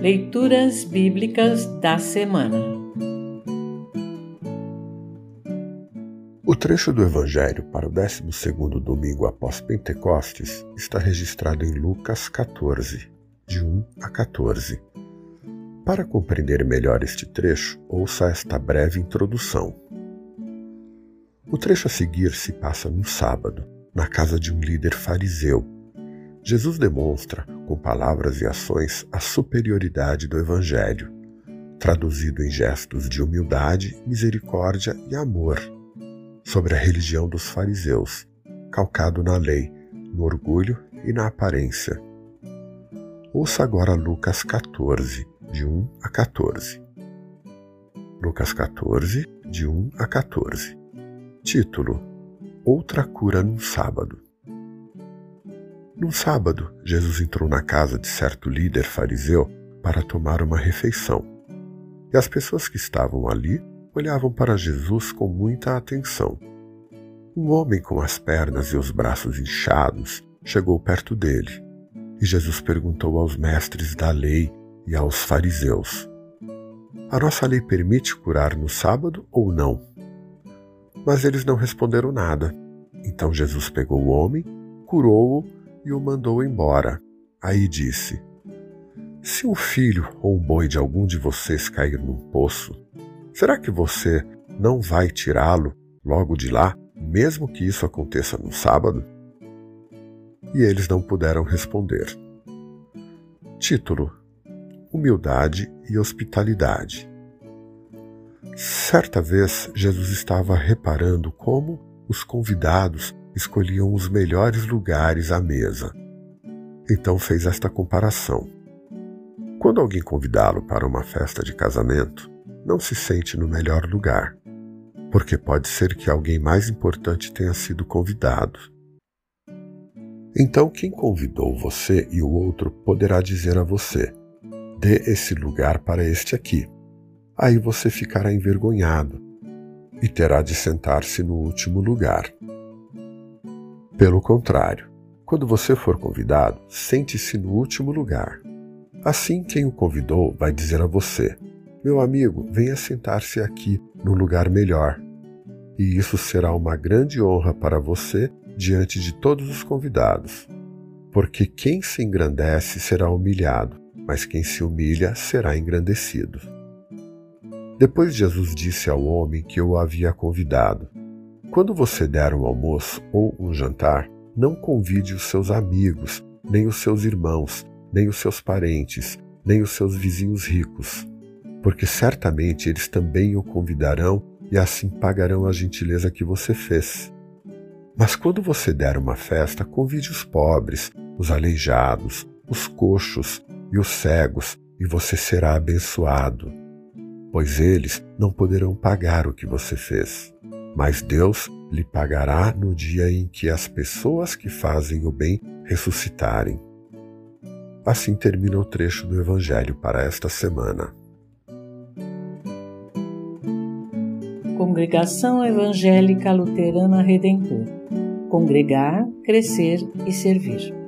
Leituras Bíblicas da Semana O trecho do Evangelho para o 12 domingo após Pentecostes está registrado em Lucas 14, de 1 a 14. Para compreender melhor este trecho, ouça esta breve introdução. O trecho a seguir se passa no sábado, na casa de um líder fariseu. Jesus demonstra, com palavras e ações, a superioridade do Evangelho, traduzido em gestos de humildade, misericórdia e amor, sobre a religião dos fariseus, calcado na lei, no orgulho e na aparência. Ouça agora Lucas 14, de 1 a 14. Lucas 14, de 1 a 14. Título: Outra cura num sábado. Num sábado, Jesus entrou na casa de certo líder fariseu para tomar uma refeição. E as pessoas que estavam ali olhavam para Jesus com muita atenção. Um homem com as pernas e os braços inchados chegou perto dele, e Jesus perguntou aos mestres da lei e aos fariseus: A nossa lei permite curar no sábado ou não? Mas eles não responderam nada. Então Jesus pegou o homem, curou-o e o mandou embora. Aí disse: Se um filho ou um boi de algum de vocês cair num poço, será que você não vai tirá-lo logo de lá, mesmo que isso aconteça no sábado? E eles não puderam responder. Título: Humildade e Hospitalidade. Certa vez, Jesus estava reparando como os convidados escolhiam os melhores lugares à mesa. Então fez esta comparação. Quando alguém convidá-lo para uma festa de casamento, não se sente no melhor lugar, porque pode ser que alguém mais importante tenha sido convidado. Então, quem convidou você e o outro poderá dizer a você: dê esse lugar para este aqui aí você ficará envergonhado e terá de sentar-se no último lugar. Pelo contrário, quando você for convidado, sente-se no último lugar. Assim, quem o convidou vai dizer a você: Meu amigo, venha sentar-se aqui no lugar melhor. E isso será uma grande honra para você diante de todos os convidados. Porque quem se engrandece será humilhado, mas quem se humilha será engrandecido. Depois Jesus disse ao homem que o havia convidado: Quando você der um almoço ou um jantar, não convide os seus amigos, nem os seus irmãos, nem os seus parentes, nem os seus vizinhos ricos, porque certamente eles também o convidarão e assim pagarão a gentileza que você fez. Mas quando você der uma festa, convide os pobres, os aleijados, os coxos e os cegos, e você será abençoado pois eles não poderão pagar o que você fez. Mas Deus lhe pagará no dia em que as pessoas que fazem o bem ressuscitarem. Assim termina o trecho do Evangelho para esta semana. Congregação Evangélica Luterana Redentor Congregar, Crescer e Servir.